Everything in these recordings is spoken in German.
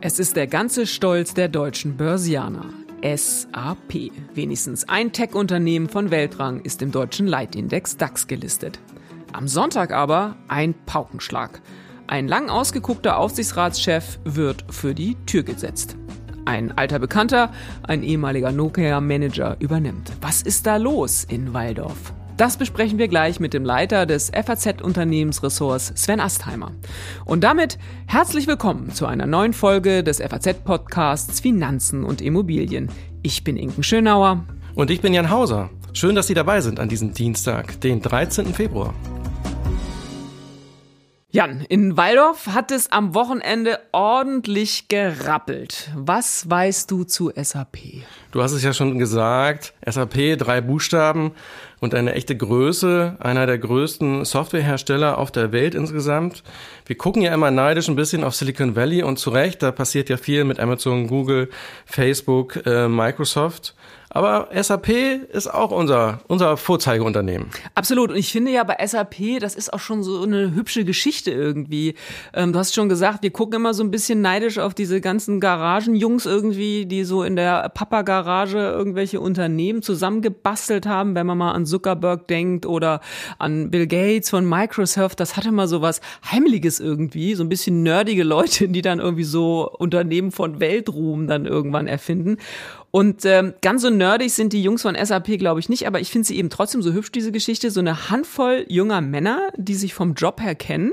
Es ist der ganze Stolz der deutschen Börsianer. SAP. Wenigstens ein Tech-Unternehmen von Weltrang ist im deutschen Leitindex DAX gelistet. Am Sonntag aber ein Paukenschlag. Ein lang ausgeguckter Aufsichtsratschef wird für die Tür gesetzt. Ein alter Bekannter, ein ehemaliger Nokia-Manager übernimmt. Was ist da los in Waldorf? Das besprechen wir gleich mit dem Leiter des FAZ-Unternehmensressorts Sven Astheimer. Und damit herzlich willkommen zu einer neuen Folge des FAZ-Podcasts Finanzen und Immobilien. Ich bin Inken Schönauer. Und ich bin Jan Hauser. Schön, dass Sie dabei sind an diesem Dienstag, den 13. Februar. Jan, in Waldorf hat es am Wochenende ordentlich gerappelt. Was weißt du zu SAP? Du hast es ja schon gesagt, SAP, drei Buchstaben und eine echte Größe, einer der größten Softwarehersteller auf der Welt insgesamt. Wir gucken ja immer neidisch ein bisschen auf Silicon Valley und zu Recht, da passiert ja viel mit Amazon, Google, Facebook, äh, Microsoft. Aber SAP ist auch unser, unser Vorzeigeunternehmen. Absolut. Und ich finde ja bei SAP, das ist auch schon so eine hübsche Geschichte irgendwie. Ähm, du hast schon gesagt, wir gucken immer so ein bisschen neidisch auf diese ganzen Garagenjungs irgendwie, die so in der Papa-Garage irgendwelche Unternehmen zusammengebastelt haben, wenn man mal an Zuckerberg denkt oder an Bill Gates von Microsoft. Das hatte mal so was Heimliches irgendwie, so ein bisschen nerdige Leute, die dann irgendwie so Unternehmen von Weltruhm dann irgendwann erfinden. Und ähm, ganz so nerdig sind die Jungs von SAP, glaube ich, nicht, aber ich finde sie eben trotzdem so hübsch, diese Geschichte. So eine Handvoll junger Männer, die sich vom Job her kennen.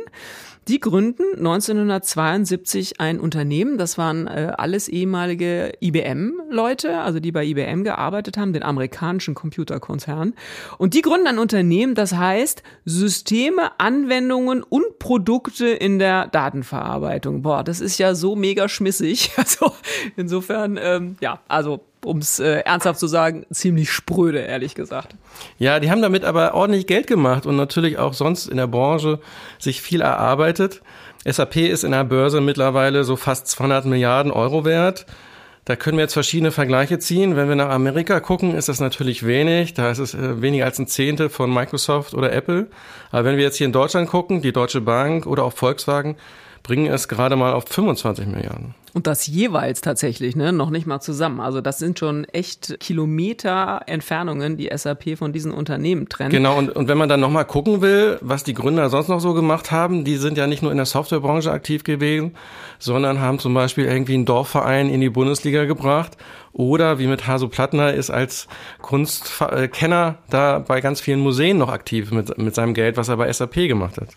Die gründen 1972 ein Unternehmen, das waren äh, alles ehemalige IBM-Leute, also die bei IBM gearbeitet haben, den amerikanischen Computerkonzern. Und die gründen ein Unternehmen, das heißt Systeme, Anwendungen und Produkte in der Datenverarbeitung. Boah, das ist ja so mega schmissig. Also insofern, ähm, ja, also um es äh, ernsthaft zu sagen, ziemlich spröde, ehrlich gesagt. Ja, die haben damit aber ordentlich Geld gemacht und natürlich auch sonst in der Branche sich viel erarbeitet. SAP ist in der Börse mittlerweile so fast 200 Milliarden Euro wert. Da können wir jetzt verschiedene Vergleiche ziehen. Wenn wir nach Amerika gucken, ist das natürlich wenig. Da ist es äh, weniger als ein Zehntel von Microsoft oder Apple. Aber wenn wir jetzt hier in Deutschland gucken, die Deutsche Bank oder auch Volkswagen, bringen es gerade mal auf 25 Milliarden. Und das jeweils tatsächlich, ne? Noch nicht mal zusammen. Also das sind schon echt Kilometer Entfernungen, die SAP von diesen Unternehmen trennt. Genau, und, und wenn man dann nochmal gucken will, was die Gründer sonst noch so gemacht haben, die sind ja nicht nur in der Softwarebranche aktiv gewesen, sondern haben zum Beispiel irgendwie einen Dorfverein in die Bundesliga gebracht. Oder wie mit Haso Plattner ist als Kunstkenner da bei ganz vielen Museen noch aktiv mit, mit seinem Geld, was er bei SAP gemacht hat.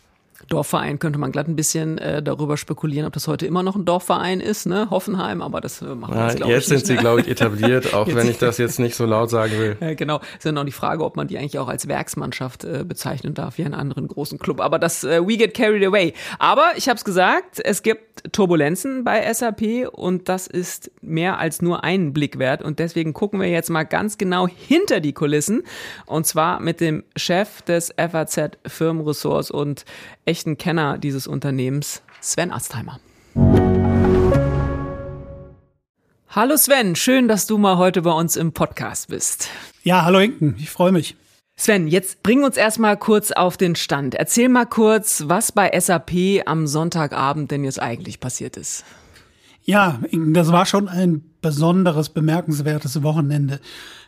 Dorfverein könnte man glatt ein bisschen äh, darüber spekulieren, ob das heute immer noch ein Dorfverein ist, ne? Hoffenheim, aber das äh, machen wir jetzt, glaube ich. Jetzt sind sie, glaube ich, etabliert, auch wenn ich das jetzt nicht so laut sagen will. Ja, genau. Ist ja noch die Frage, ob man die eigentlich auch als Werksmannschaft äh, bezeichnen darf, wie einen anderen großen Club. Aber das äh, We Get Carried Away. Aber ich habe es gesagt, es gibt Turbulenzen bei SAP und das ist mehr als nur einen Blick wert. Und deswegen gucken wir jetzt mal ganz genau hinter die Kulissen. Und zwar mit dem Chef des FAZ Firmenressorts und echten Kenner dieses Unternehmens, Sven Astheimer. Hallo Sven, schön, dass du mal heute bei uns im Podcast bist. Ja, hallo Inken, ich freue mich. Sven, jetzt bring uns erstmal kurz auf den Stand. Erzähl mal kurz, was bei SAP am Sonntagabend denn jetzt eigentlich passiert ist. Ja, das war schon ein besonderes, bemerkenswertes Wochenende.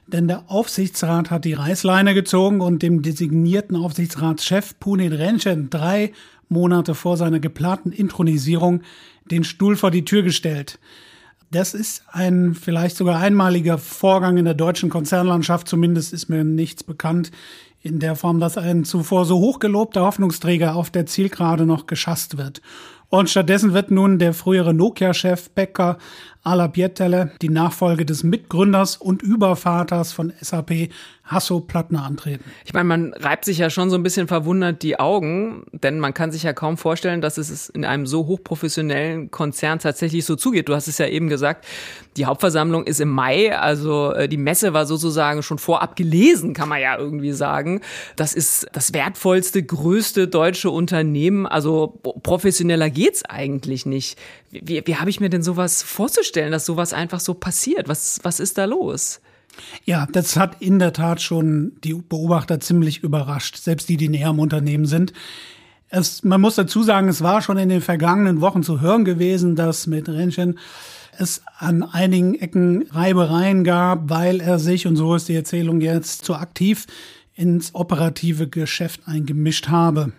Denn der Aufsichtsrat hat die Reißleine gezogen und dem designierten Aufsichtsratschef Punit Renchen drei Monate vor seiner geplanten Intronisierung den Stuhl vor die Tür gestellt. Das ist ein vielleicht sogar einmaliger Vorgang in der deutschen Konzernlandschaft. Zumindest ist mir nichts bekannt in der Form, dass ein zuvor so hochgelobter Hoffnungsträger auf der Zielgerade noch geschasst wird. Und stattdessen wird nun der frühere Nokia-Chef Becker Ala Biettele die Nachfolge des Mitgründers und Übervaters von SAP Hasso Plattner antreten. Ich meine, man reibt sich ja schon so ein bisschen verwundert die Augen, denn man kann sich ja kaum vorstellen, dass es in einem so hochprofessionellen Konzern tatsächlich so zugeht. Du hast es ja eben gesagt, die Hauptversammlung ist im Mai, also äh, die Messe war sozusagen schon vorab gelesen, kann man ja irgendwie sagen. Das ist das wertvollste, größte deutsche Unternehmen, also professioneller geht's eigentlich nicht. Wie, wie habe ich mir denn sowas vorzustellen, dass sowas einfach so passiert? Was, was ist da los? Ja, das hat in der Tat schon die Beobachter ziemlich überrascht, selbst die, die näher am Unternehmen sind. Es, man muss dazu sagen, es war schon in den vergangenen Wochen zu hören gewesen, dass mit Rentchen es an einigen Ecken Reibereien gab, weil er sich, und so ist die Erzählung jetzt, zu aktiv ins operative Geschäft eingemischt habe.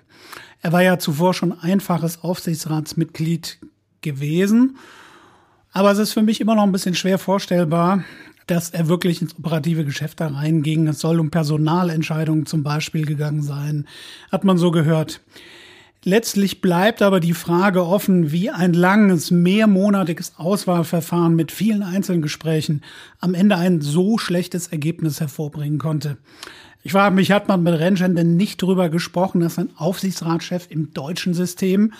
Er war ja zuvor schon einfaches Aufsichtsratsmitglied gewesen, aber es ist für mich immer noch ein bisschen schwer vorstellbar, dass er wirklich ins operative Geschäft da reinging. Es soll um Personalentscheidungen zum Beispiel gegangen sein, hat man so gehört. Letztlich bleibt aber die Frage offen, wie ein langes, mehrmonatiges Auswahlverfahren mit vielen Einzelgesprächen am Ende ein so schlechtes Ergebnis hervorbringen konnte. Ich frage mich, hat man mit denn nicht darüber gesprochen, dass ein Aufsichtsratschef im deutschen System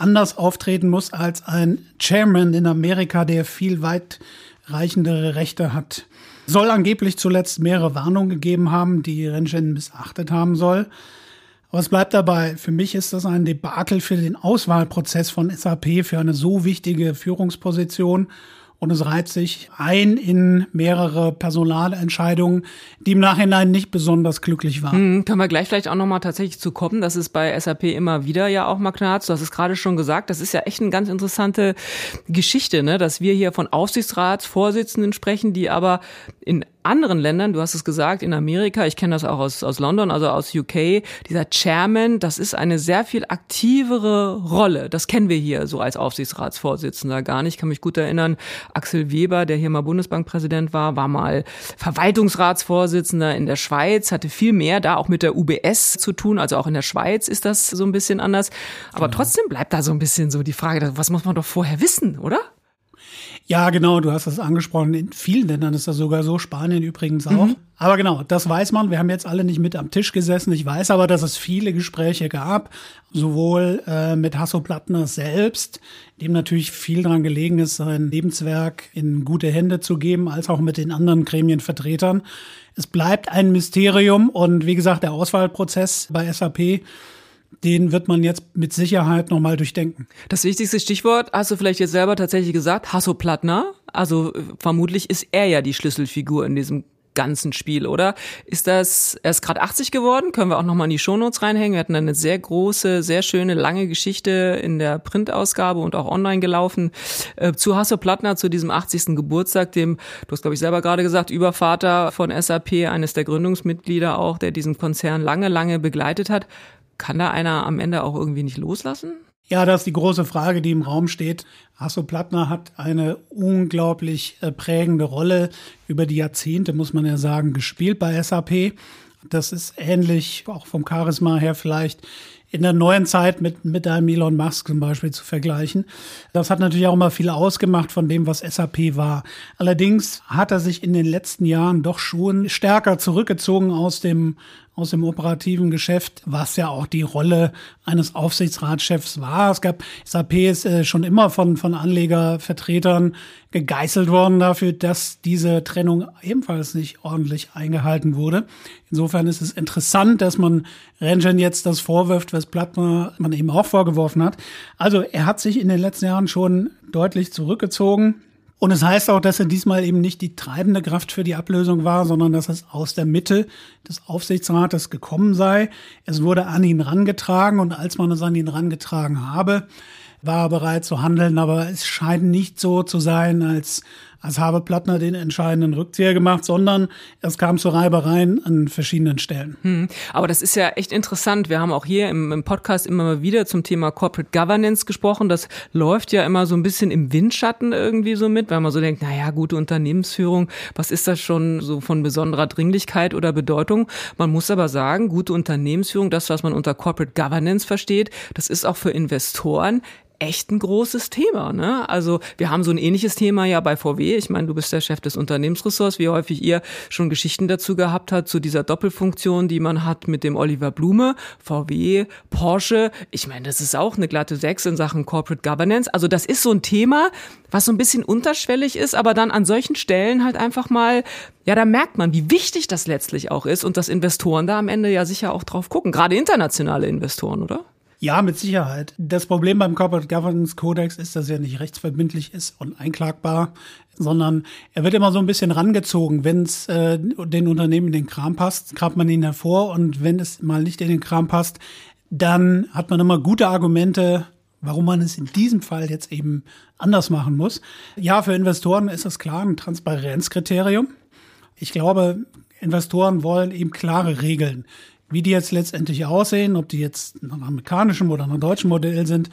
anders auftreten muss als ein Chairman in Amerika, der viel weitreichendere Rechte hat? Soll angeblich zuletzt mehrere Warnungen gegeben haben, die Rentgen missachtet haben soll. Aber es bleibt dabei, für mich ist das ein Debakel für den Auswahlprozess von SAP für eine so wichtige Führungsposition und es reiht sich ein in mehrere Personalentscheidungen, die im Nachhinein nicht besonders glücklich waren. Hm, können wir gleich vielleicht auch nochmal tatsächlich zu kommen. Das ist bei SAP immer wieder ja auch mal. Du hast es gerade schon gesagt. Das ist ja echt eine ganz interessante Geschichte, ne? dass wir hier von Aufsichtsratsvorsitzenden sprechen, die aber in anderen Ländern, du hast es gesagt, in Amerika, ich kenne das auch aus, aus London, also aus UK, dieser Chairman, das ist eine sehr viel aktivere Rolle. Das kennen wir hier so als Aufsichtsratsvorsitzender gar nicht. Ich kann mich gut erinnern, Axel Weber, der hier mal Bundesbankpräsident war, war mal Verwaltungsratsvorsitzender in der Schweiz, hatte viel mehr da auch mit der UBS zu tun. Also auch in der Schweiz ist das so ein bisschen anders. Aber genau. trotzdem bleibt da so ein bisschen so die Frage, was muss man doch vorher wissen, oder? Ja, genau, du hast das angesprochen. In vielen Ländern ist das sogar so, Spanien übrigens auch. Mhm. Aber genau, das weiß man. Wir haben jetzt alle nicht mit am Tisch gesessen. Ich weiß aber, dass es viele Gespräche gab, sowohl äh, mit Hasso Plattner selbst, dem natürlich viel daran gelegen ist, sein Lebenswerk in gute Hände zu geben, als auch mit den anderen Gremienvertretern. Es bleibt ein Mysterium und wie gesagt, der Auswahlprozess bei SAP den wird man jetzt mit Sicherheit nochmal durchdenken. Das wichtigste Stichwort hast du vielleicht jetzt selber tatsächlich gesagt, Hasso Plattner. Also äh, vermutlich ist er ja die Schlüsselfigur in diesem ganzen Spiel, oder? Ist das, er ist gerade 80 geworden, können wir auch nochmal in die Shownotes reinhängen. Wir hatten eine sehr große, sehr schöne, lange Geschichte in der Printausgabe und auch online gelaufen äh, zu Hasso Plattner, zu diesem 80. Geburtstag, dem, du hast glaube ich selber gerade gesagt, Übervater von SAP, eines der Gründungsmitglieder auch, der diesen Konzern lange, lange begleitet hat. Kann da einer am Ende auch irgendwie nicht loslassen? Ja, das ist die große Frage, die im Raum steht. Hasso Plattner hat eine unglaublich äh, prägende Rolle über die Jahrzehnte, muss man ja sagen, gespielt bei SAP. Das ist ähnlich, auch vom Charisma her vielleicht, in der neuen Zeit mit, mit einem Elon Musk zum Beispiel zu vergleichen. Das hat natürlich auch immer viel ausgemacht von dem, was SAP war. Allerdings hat er sich in den letzten Jahren doch schon stärker zurückgezogen aus dem, aus dem operativen Geschäft, was ja auch die Rolle eines Aufsichtsratschefs war. Es gab, SAP ist äh, schon immer von, von Anlegervertretern gegeißelt worden dafür, dass diese Trennung ebenfalls nicht ordentlich eingehalten wurde. Insofern ist es interessant, dass man Rengen jetzt das vorwirft, was Plattner man eben auch vorgeworfen hat. Also er hat sich in den letzten Jahren schon deutlich zurückgezogen. Und es heißt auch, dass er diesmal eben nicht die treibende Kraft für die Ablösung war, sondern dass es aus der Mitte des Aufsichtsrates gekommen sei. Es wurde an ihn rangetragen und als man es an ihn rangetragen habe, war er bereit zu handeln, aber es scheint nicht so zu sein, als als habe Plattner den entscheidenden Rückzieher gemacht, sondern es kam zu Reibereien an verschiedenen Stellen. Hm. Aber das ist ja echt interessant. Wir haben auch hier im, im, Podcast immer mal wieder zum Thema Corporate Governance gesprochen. Das läuft ja immer so ein bisschen im Windschatten irgendwie so mit, weil man so denkt, naja, gute Unternehmensführung, was ist das schon so von besonderer Dringlichkeit oder Bedeutung? Man muss aber sagen, gute Unternehmensführung, das, was man unter Corporate Governance versteht, das ist auch für Investoren echt ein großes Thema. Ne? Also wir haben so ein ähnliches Thema ja bei VW. Ich meine, du bist der Chef des Unternehmensressorts, wie häufig ihr schon Geschichten dazu gehabt habt, zu dieser Doppelfunktion, die man hat mit dem Oliver Blume, VW, Porsche. Ich meine, das ist auch eine glatte Sechs in Sachen Corporate Governance. Also das ist so ein Thema, was so ein bisschen unterschwellig ist, aber dann an solchen Stellen halt einfach mal, ja, da merkt man, wie wichtig das letztlich auch ist und dass Investoren da am Ende ja sicher auch drauf gucken, gerade internationale Investoren, oder? Ja, mit Sicherheit. Das Problem beim Corporate Governance Codex ist, dass er nicht rechtsverbindlich ist und einklagbar, sondern er wird immer so ein bisschen rangezogen. Wenn es äh, den Unternehmen in den Kram passt, kramt man ihn hervor und wenn es mal nicht in den Kram passt, dann hat man immer gute Argumente, warum man es in diesem Fall jetzt eben anders machen muss. Ja, für Investoren ist das klar ein Transparenzkriterium. Ich glaube, Investoren wollen eben klare Regeln. Wie die jetzt letztendlich aussehen, ob die jetzt nach amerikanischem oder nach deutschem Modell sind,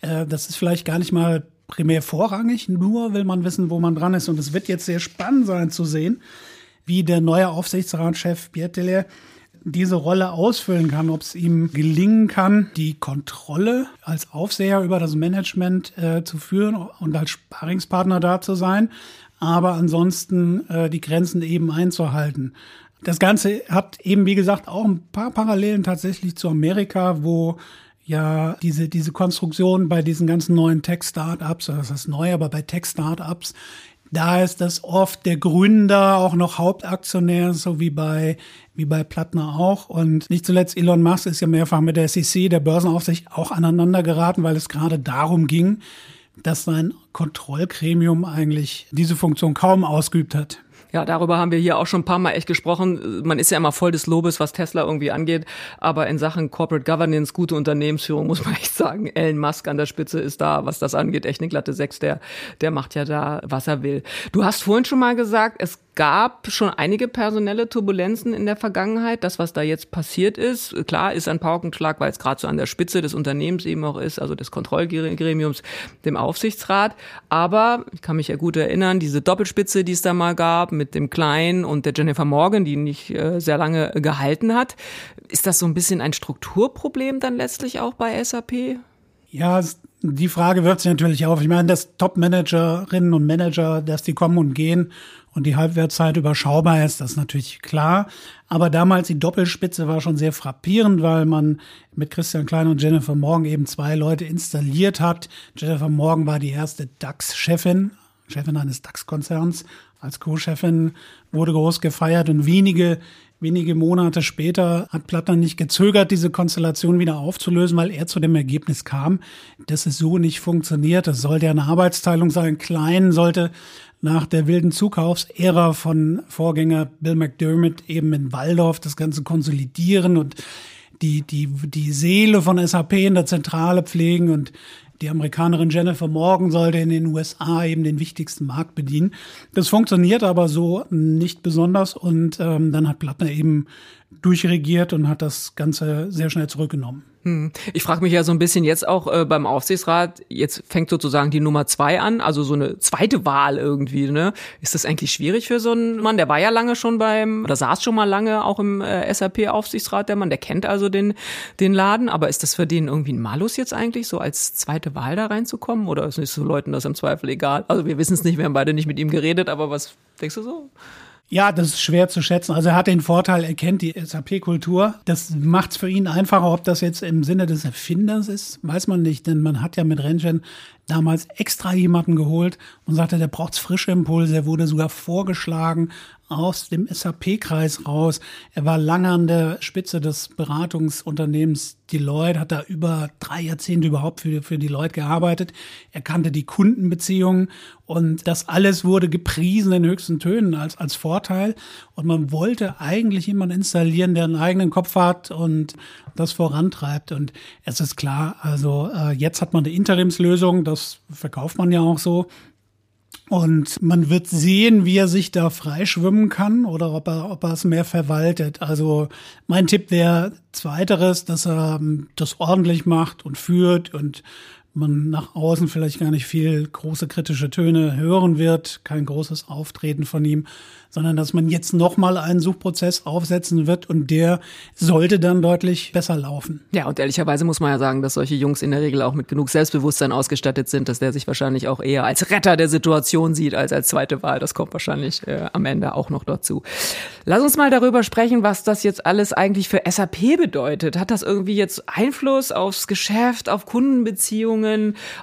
äh, das ist vielleicht gar nicht mal primär vorrangig. Nur will man wissen, wo man dran ist. Und es wird jetzt sehr spannend sein zu sehen, wie der neue Aufsichtsratschef Pierre diese Rolle ausfüllen kann, ob es ihm gelingen kann, die Kontrolle als Aufseher über das Management äh, zu führen und als Sparingspartner da zu sein, aber ansonsten äh, die Grenzen eben einzuhalten. Das Ganze hat eben, wie gesagt, auch ein paar Parallelen tatsächlich zu Amerika, wo ja diese, diese Konstruktion bei diesen ganzen neuen Tech-Startups, das ist neu, aber bei Tech-Startups, da ist das oft der Gründer auch noch Hauptaktionär, so wie bei, wie bei Plattner auch. Und nicht zuletzt Elon Musk ist ja mehrfach mit der SEC, der Börsenaufsicht, auch aneinander geraten, weil es gerade darum ging, dass sein Kontrollgremium eigentlich diese Funktion kaum ausgeübt hat. Ja, darüber haben wir hier auch schon ein paar Mal echt gesprochen. Man ist ja immer voll des Lobes, was Tesla irgendwie angeht. Aber in Sachen Corporate Governance, gute Unternehmensführung, muss man echt sagen, Elon Musk an der Spitze ist da, was das angeht, echt eine glatte Sechs. Der, der macht ja da, was er will. Du hast vorhin schon mal gesagt, es gab schon einige personelle Turbulenzen in der Vergangenheit. Das, was da jetzt passiert ist, klar, ist ein Paukenschlag, weil es gerade so an der Spitze des Unternehmens eben auch ist, also des Kontrollgremiums, dem Aufsichtsrat. Aber ich kann mich ja gut erinnern, diese Doppelspitze, die es da mal gab, mit dem Kleinen und der Jennifer Morgan, die nicht äh, sehr lange gehalten hat. Ist das so ein bisschen ein Strukturproblem dann letztlich auch bei SAP? Ja, die Frage wirft sich natürlich auf. Ich meine, dass Top-Managerinnen und Manager, dass die kommen und gehen und die Halbwertszeit überschaubar ist, das ist natürlich klar. Aber damals die Doppelspitze war schon sehr frappierend, weil man mit Christian Klein und Jennifer Morgan eben zwei Leute installiert hat. Jennifer Morgan war die erste DAX-Chefin, Chefin eines DAX-Konzerns. Als Co-Chefin wurde groß gefeiert und wenige Wenige Monate später hat Plattner nicht gezögert, diese Konstellation wieder aufzulösen, weil er zu dem Ergebnis kam, dass es so nicht funktioniert. Das sollte eine Arbeitsteilung sein. Klein sollte nach der wilden Zukaufsära von Vorgänger Bill McDermott eben in Waldorf das Ganze konsolidieren und die, die, die Seele von SAP in der Zentrale pflegen und die Amerikanerin Jennifer Morgan sollte in den USA eben den wichtigsten Markt bedienen. Das funktioniert aber so nicht besonders und ähm, dann hat Plattner eben durchregiert und hat das Ganze sehr schnell zurückgenommen. Hm. Ich frage mich ja so ein bisschen jetzt auch äh, beim Aufsichtsrat, jetzt fängt sozusagen die Nummer zwei an, also so eine zweite Wahl irgendwie, ne? Ist das eigentlich schwierig für so einen Mann? Der war ja lange schon beim, oder saß schon mal lange auch im äh, SAP-Aufsichtsrat, der Mann, der kennt also den, den Laden, aber ist das für den irgendwie ein Malus jetzt eigentlich, so als zweite Wahl da reinzukommen? Oder ist nicht so Leuten das im Zweifel egal? Also wir wissen es nicht, wir haben beide nicht mit ihm geredet, aber was denkst du so? Ja, das ist schwer zu schätzen. Also er hat den Vorteil, er kennt die SAP-Kultur. Das macht es für ihn einfacher. Ob das jetzt im Sinne des Erfinders ist, weiß man nicht. Denn man hat ja mit Renchen damals extra jemanden geholt und sagte, der braucht frische Impulse. Er wurde sogar vorgeschlagen aus dem SAP-Kreis raus. Er war lange an der Spitze des Beratungsunternehmens Deloitte, hat da über drei Jahrzehnte überhaupt für, für Deloitte gearbeitet. Er kannte die Kundenbeziehungen und das alles wurde gepriesen in höchsten Tönen als, als Vorteil. Und man wollte eigentlich jemanden installieren, der einen eigenen Kopf hat und das vorantreibt. Und es ist klar, also äh, jetzt hat man eine Interimslösung, das verkauft man ja auch so. Und man wird sehen, wie er sich da freischwimmen kann oder ob er, ob er es mehr verwaltet. Also mein Tipp wäre zweiteres, dass er ähm, das ordentlich macht und führt und man nach außen vielleicht gar nicht viel große kritische Töne hören wird, kein großes Auftreten von ihm, sondern dass man jetzt nochmal einen Suchprozess aufsetzen wird und der sollte dann deutlich besser laufen. Ja, und ehrlicherweise muss man ja sagen, dass solche Jungs in der Regel auch mit genug Selbstbewusstsein ausgestattet sind, dass der sich wahrscheinlich auch eher als Retter der Situation sieht als als zweite Wahl. Das kommt wahrscheinlich äh, am Ende auch noch dazu. Lass uns mal darüber sprechen, was das jetzt alles eigentlich für SAP bedeutet. Hat das irgendwie jetzt Einfluss aufs Geschäft, auf Kundenbeziehungen,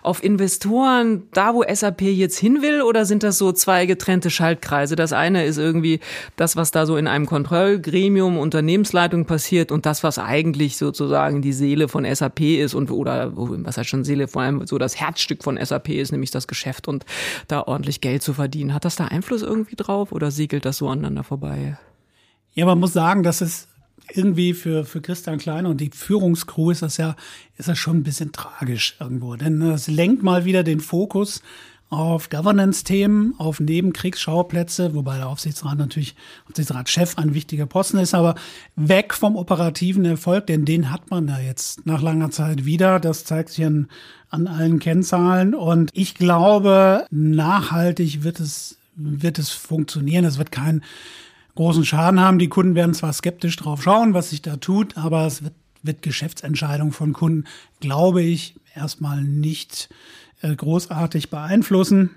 auf Investoren, da wo SAP jetzt hin will? Oder sind das so zwei getrennte Schaltkreise? Das eine ist irgendwie das, was da so in einem Kontrollgremium, Unternehmensleitung passiert und das, was eigentlich sozusagen die Seele von SAP ist und oder was heißt schon Seele, vor allem so das Herzstück von SAP ist, nämlich das Geschäft und da ordentlich Geld zu verdienen. Hat das da Einfluss irgendwie drauf oder siegelt das so aneinander vorbei? Ja, man muss sagen, dass es irgendwie für, für Christian Klein und die Führungskrew ist das ja, ist das schon ein bisschen tragisch irgendwo. Denn es lenkt mal wieder den Fokus auf Governance-Themen, auf Nebenkriegsschauplätze, wobei der Aufsichtsrat natürlich, Aufsichtsratschef ein wichtiger Posten ist, aber weg vom operativen Erfolg, denn den hat man ja jetzt nach langer Zeit wieder. Das zeigt sich an, an allen Kennzahlen. Und ich glaube, nachhaltig wird es, wird es funktionieren. Es wird keinen großen Schaden haben. Die Kunden werden zwar skeptisch drauf schauen, was sich da tut, aber es wird, wird Geschäftsentscheidungen von Kunden, glaube ich, erstmal nicht äh, großartig beeinflussen.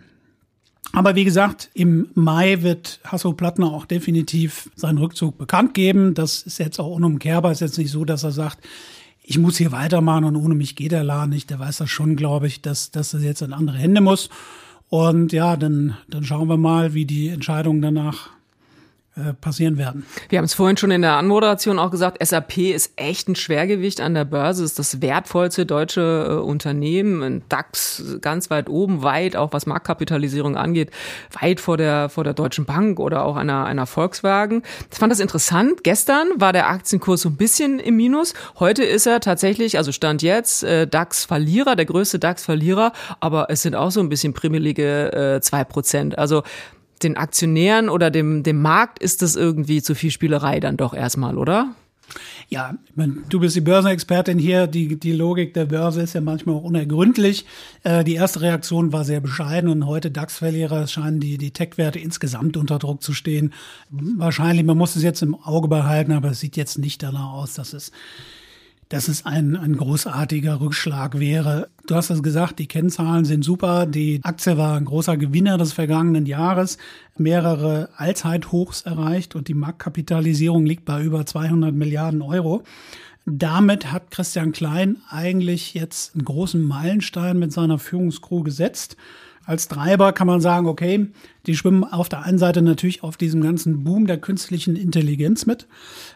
Aber wie gesagt, im Mai wird Hasso Plattner auch definitiv seinen Rückzug bekannt geben. Das ist jetzt auch unumkehrbar. Ist jetzt nicht so, dass er sagt, ich muss hier weitermachen und ohne mich geht der Laden nicht. Der weiß das schon, glaube ich, dass, dass das jetzt in andere Hände muss. Und ja, dann, dann schauen wir mal, wie die Entscheidung danach passieren werden. Wir haben es vorhin schon in der Anmoderation auch gesagt, SAP ist echt ein Schwergewicht an der Börse, ist das wertvollste deutsche äh, Unternehmen, ein DAX ganz weit oben, weit auch was Marktkapitalisierung angeht, weit vor der vor der Deutschen Bank oder auch einer einer Volkswagen. Ich fand das interessant. Gestern war der Aktienkurs so ein bisschen im Minus. Heute ist er tatsächlich, also stand jetzt äh, DAX Verlierer, der größte DAX Verlierer, aber es sind auch so ein bisschen primmelige zwei Prozent. Also den Aktionären oder dem, dem Markt ist das irgendwie zu viel Spielerei dann doch erstmal, oder? Ja, mein, du bist die Börsenexpertin hier. Die, die Logik der Börse ist ja manchmal auch unergründlich. Äh, die erste Reaktion war sehr bescheiden und heute DAX-Verlierer scheinen die, die Tech-Werte insgesamt unter Druck zu stehen. Wahrscheinlich, man muss es jetzt im Auge behalten, aber es sieht jetzt nicht danach aus, dass es dass es ein, ein großartiger Rückschlag wäre. Du hast es gesagt, die Kennzahlen sind super. Die Aktie war ein großer Gewinner des vergangenen Jahres, mehrere Allzeithochs erreicht und die Marktkapitalisierung liegt bei über 200 Milliarden Euro. Damit hat Christian Klein eigentlich jetzt einen großen Meilenstein mit seiner Führungskrew gesetzt als Treiber kann man sagen, okay, die schwimmen auf der einen Seite natürlich auf diesem ganzen Boom der künstlichen Intelligenz mit.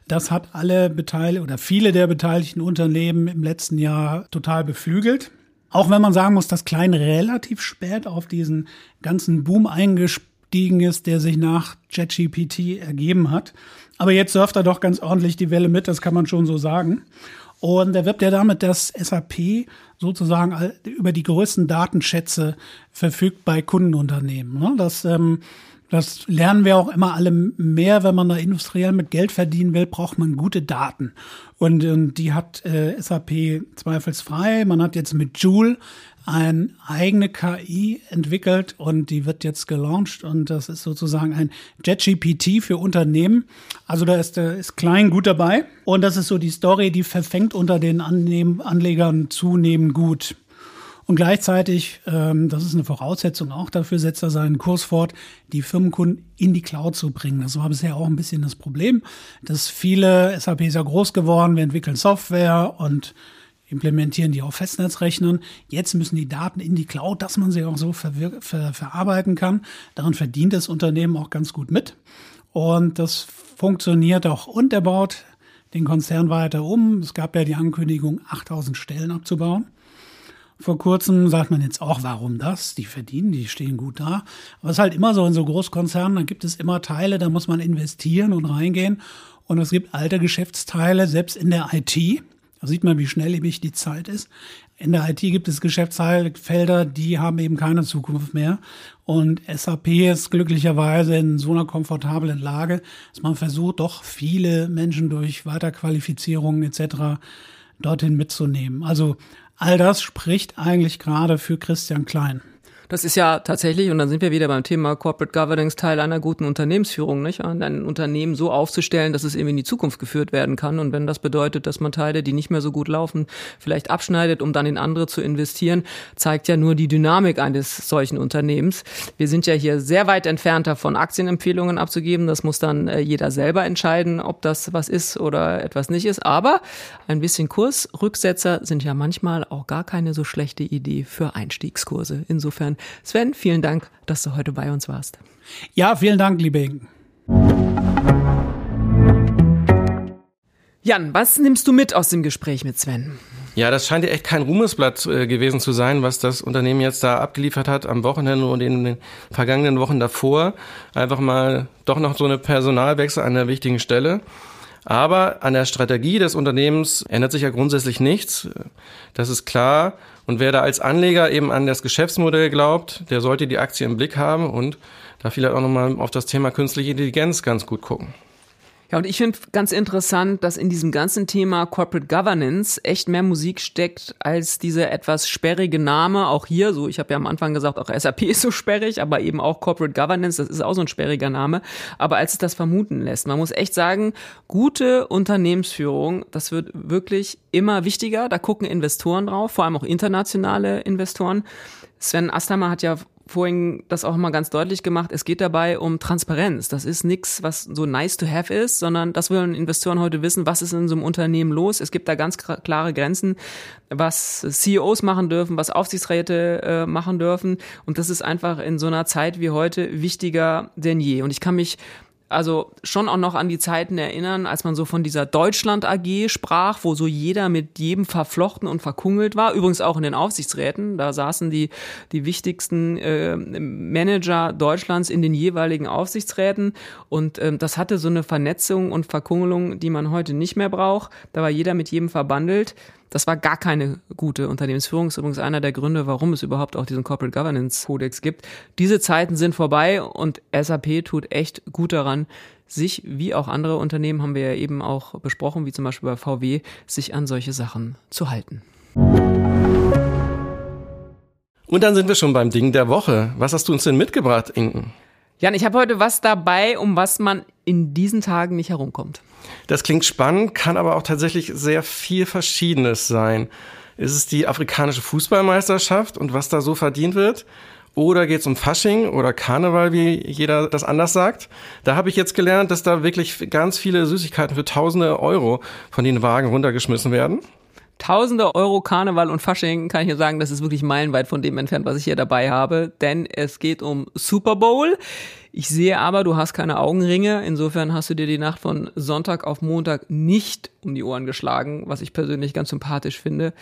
Das hat alle Beteiligten oder viele der beteiligten Unternehmen im letzten Jahr total beflügelt. Auch wenn man sagen muss, dass Klein relativ spät auf diesen ganzen Boom eingestiegen ist, der sich nach ChatGPT ergeben hat. Aber jetzt surft er doch ganz ordentlich die Welle mit, das kann man schon so sagen. Und er wirbt ja damit, dass SAP sozusagen über die größten Datenschätze verfügt bei Kundenunternehmen. Ne? Das, ähm, das lernen wir auch immer alle mehr, wenn man da industriell mit Geld verdienen will, braucht man gute Daten. Und, und die hat äh, SAP zweifelsfrei. Man hat jetzt mit Joule eine eigene KI entwickelt und die wird jetzt gelauncht und das ist sozusagen ein JetGPT für Unternehmen. Also da ist, ist Klein gut dabei und das ist so die Story, die verfängt unter den Anlegern zunehmend gut. Und gleichzeitig, ähm, das ist eine Voraussetzung auch dafür, setzt er seinen Kurs fort, die Firmenkunden in die Cloud zu bringen. Das war bisher auch ein bisschen das Problem, dass viele, SAP ist ja groß geworden, wir entwickeln Software und implementieren die auf Festnetzrechnern. Jetzt müssen die Daten in die Cloud, dass man sie auch so ver ver verarbeiten kann. Daran verdient das Unternehmen auch ganz gut mit. Und das funktioniert auch und er baut den Konzern weiter um. Es gab ja die Ankündigung, 8000 Stellen abzubauen. Vor kurzem sagt man jetzt auch, warum das? Die verdienen, die stehen gut da. Aber es ist halt immer so in so Großkonzernen, da gibt es immer Teile, da muss man investieren und reingehen. Und es gibt alte Geschäftsteile, selbst in der IT, da sieht man, wie schnelllebig die Zeit ist. In der IT gibt es Geschäftsfelder, die haben eben keine Zukunft mehr. Und SAP ist glücklicherweise in so einer komfortablen Lage, dass man versucht, doch viele Menschen durch Weiterqualifizierung etc. dorthin mitzunehmen. Also all das spricht eigentlich gerade für Christian Klein. Das ist ja tatsächlich, und dann sind wir wieder beim Thema Corporate Governance, Teil einer guten Unternehmensführung, nicht? Ein Unternehmen so aufzustellen, dass es eben in die Zukunft geführt werden kann. Und wenn das bedeutet, dass man Teile, die nicht mehr so gut laufen, vielleicht abschneidet, um dann in andere zu investieren, zeigt ja nur die Dynamik eines solchen Unternehmens. Wir sind ja hier sehr weit entfernt davon, Aktienempfehlungen abzugeben. Das muss dann äh, jeder selber entscheiden, ob das was ist oder etwas nicht ist. Aber ein bisschen Kursrücksetzer sind ja manchmal auch gar keine so schlechte Idee für Einstiegskurse. Insofern Sven, vielen Dank, dass du heute bei uns warst. Ja, vielen Dank, liebe Inken. Jan, was nimmst du mit aus dem Gespräch mit Sven? Ja, das scheint ja echt kein Ruhmesblatt äh, gewesen zu sein, was das Unternehmen jetzt da abgeliefert hat am Wochenende und in den vergangenen Wochen davor. Einfach mal doch noch so eine Personalwechsel an einer wichtigen Stelle. Aber an der Strategie des Unternehmens ändert sich ja grundsätzlich nichts. Das ist klar. Und wer da als Anleger eben an das Geschäftsmodell glaubt, der sollte die Aktie im Blick haben und da vielleicht auch nochmal auf das Thema künstliche Intelligenz ganz gut gucken. Ja, und ich finde ganz interessant, dass in diesem ganzen Thema Corporate Governance echt mehr Musik steckt als dieser etwas sperrige Name. Auch hier, so ich habe ja am Anfang gesagt, auch SAP ist so sperrig, aber eben auch Corporate Governance, das ist auch so ein sperriger Name. Aber als es das vermuten lässt, man muss echt sagen, gute Unternehmensführung, das wird wirklich immer wichtiger. Da gucken Investoren drauf, vor allem auch internationale Investoren. Sven Asthammer hat ja vorhin das auch mal ganz deutlich gemacht, es geht dabei um Transparenz. Das ist nichts, was so nice to have ist, sondern das wollen Investoren heute wissen, was ist in so einem Unternehmen los. Es gibt da ganz klare Grenzen, was CEOs machen dürfen, was Aufsichtsräte äh, machen dürfen. Und das ist einfach in so einer Zeit wie heute wichtiger denn je. Und ich kann mich also schon auch noch an die Zeiten erinnern, als man so von dieser Deutschland AG sprach, wo so jeder mit jedem verflochten und verkungelt war. Übrigens auch in den Aufsichtsräten. Da saßen die, die wichtigsten äh, Manager Deutschlands in den jeweiligen Aufsichtsräten. Und ähm, das hatte so eine Vernetzung und Verkungelung, die man heute nicht mehr braucht. Da war jeder mit jedem verbandelt. Das war gar keine gute Unternehmensführung. Das ist übrigens einer der Gründe, warum es überhaupt auch diesen Corporate Governance Codex gibt. Diese Zeiten sind vorbei und SAP tut echt gut daran, sich, wie auch andere Unternehmen, haben wir ja eben auch besprochen, wie zum Beispiel bei VW, sich an solche Sachen zu halten. Und dann sind wir schon beim Ding der Woche. Was hast du uns denn mitgebracht, Inken? Jan, ich habe heute was dabei, um was man in diesen Tagen nicht herumkommt. Das klingt spannend, kann aber auch tatsächlich sehr viel Verschiedenes sein. Ist es die afrikanische Fußballmeisterschaft und was da so verdient wird? Oder geht es um Fasching oder Karneval, wie jeder das anders sagt? Da habe ich jetzt gelernt, dass da wirklich ganz viele Süßigkeiten für tausende Euro von den Wagen runtergeschmissen werden. Tausende Euro Karneval und Fasching kann ich dir sagen, das ist wirklich meilenweit von dem entfernt, was ich hier dabei habe, denn es geht um Super Bowl. Ich sehe aber, du hast keine Augenringe. Insofern hast du dir die Nacht von Sonntag auf Montag nicht um die Ohren geschlagen, was ich persönlich ganz sympathisch finde.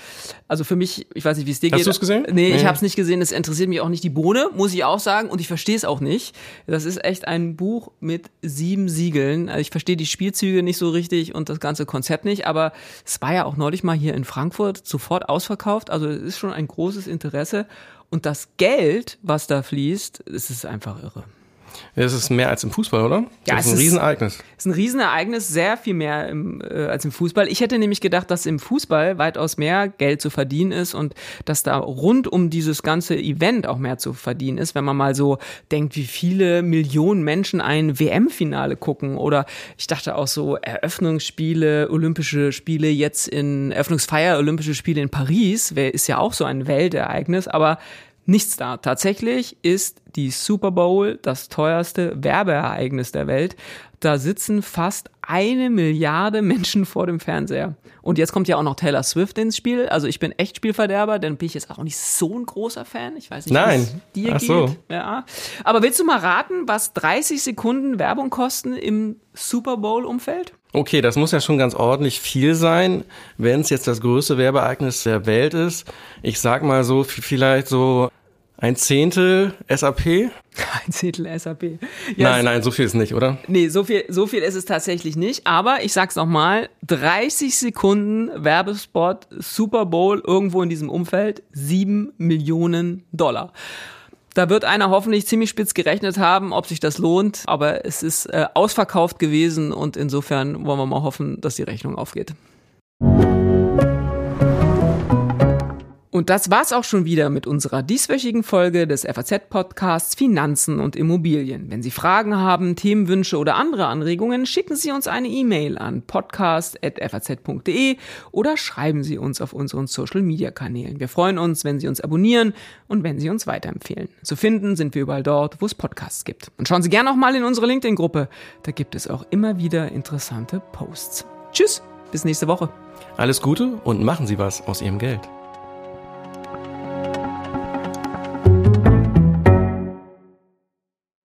Also für mich, ich weiß nicht, wie es dir hast geht. Hast du es gesehen? Nee, nee. ich habe es nicht gesehen. Es interessiert mich auch nicht die Bohne, muss ich auch sagen. Und ich verstehe es auch nicht. Das ist echt ein Buch mit sieben Siegeln. Also ich verstehe die Spielzüge nicht so richtig und das ganze Konzept nicht. Aber es war ja auch neulich mal hier in Frankfurt sofort ausverkauft. Also es ist schon ein großes Interesse. Und das Geld, was da fließt, es ist einfach irre. Es ist mehr als im Fußball, oder? Ja, das ist ein ist, Riesenereignis. Es ist ein Riesenereignis, sehr viel mehr im, äh, als im Fußball. Ich hätte nämlich gedacht, dass im Fußball weitaus mehr Geld zu verdienen ist und dass da rund um dieses ganze Event auch mehr zu verdienen ist, wenn man mal so denkt, wie viele Millionen Menschen ein WM-Finale gucken oder ich dachte auch so Eröffnungsspiele, Olympische Spiele jetzt in Eröffnungsfeier, Olympische Spiele in Paris, ist ja auch so ein Weltereignis, aber nichts da. Tatsächlich ist die Super Bowl das teuerste Werbeereignis der Welt. Da sitzen fast eine Milliarde Menschen vor dem Fernseher. Und jetzt kommt ja auch noch Taylor Swift ins Spiel. Also ich bin echt Spielverderber, dann bin ich jetzt auch nicht so ein großer Fan. Ich weiß nicht, Nein. wie dir Ach so. geht. Ja. Aber willst du mal raten, was 30 Sekunden Werbung kosten im Super Bowl-Umfeld? Okay, das muss ja schon ganz ordentlich viel sein, wenn es jetzt das größte Werbeereignis der Welt ist. Ich sag mal so, vielleicht so ein Zehntel SAP? Ein Zehntel SAP. Ja, nein, nein, so viel ist nicht, oder? Nee, so viel, so viel ist es tatsächlich nicht. Aber ich sag's nochmal, 30 Sekunden Werbespot, Super Bowl, irgendwo in diesem Umfeld, 7 Millionen Dollar. Da wird einer hoffentlich ziemlich spitz gerechnet haben, ob sich das lohnt, aber es ist äh, ausverkauft gewesen und insofern wollen wir mal hoffen, dass die Rechnung aufgeht. Und das war's auch schon wieder mit unserer dieswöchigen Folge des FAZ-Podcasts Finanzen und Immobilien. Wenn Sie Fragen haben, Themenwünsche oder andere Anregungen, schicken Sie uns eine E-Mail an podcast.faz.de oder schreiben Sie uns auf unseren Social-Media-Kanälen. Wir freuen uns, wenn Sie uns abonnieren und wenn Sie uns weiterempfehlen. Zu finden sind wir überall dort, wo es Podcasts gibt. Und schauen Sie gerne auch mal in unsere LinkedIn-Gruppe. Da gibt es auch immer wieder interessante Posts. Tschüss, bis nächste Woche. Alles Gute und machen Sie was aus Ihrem Geld.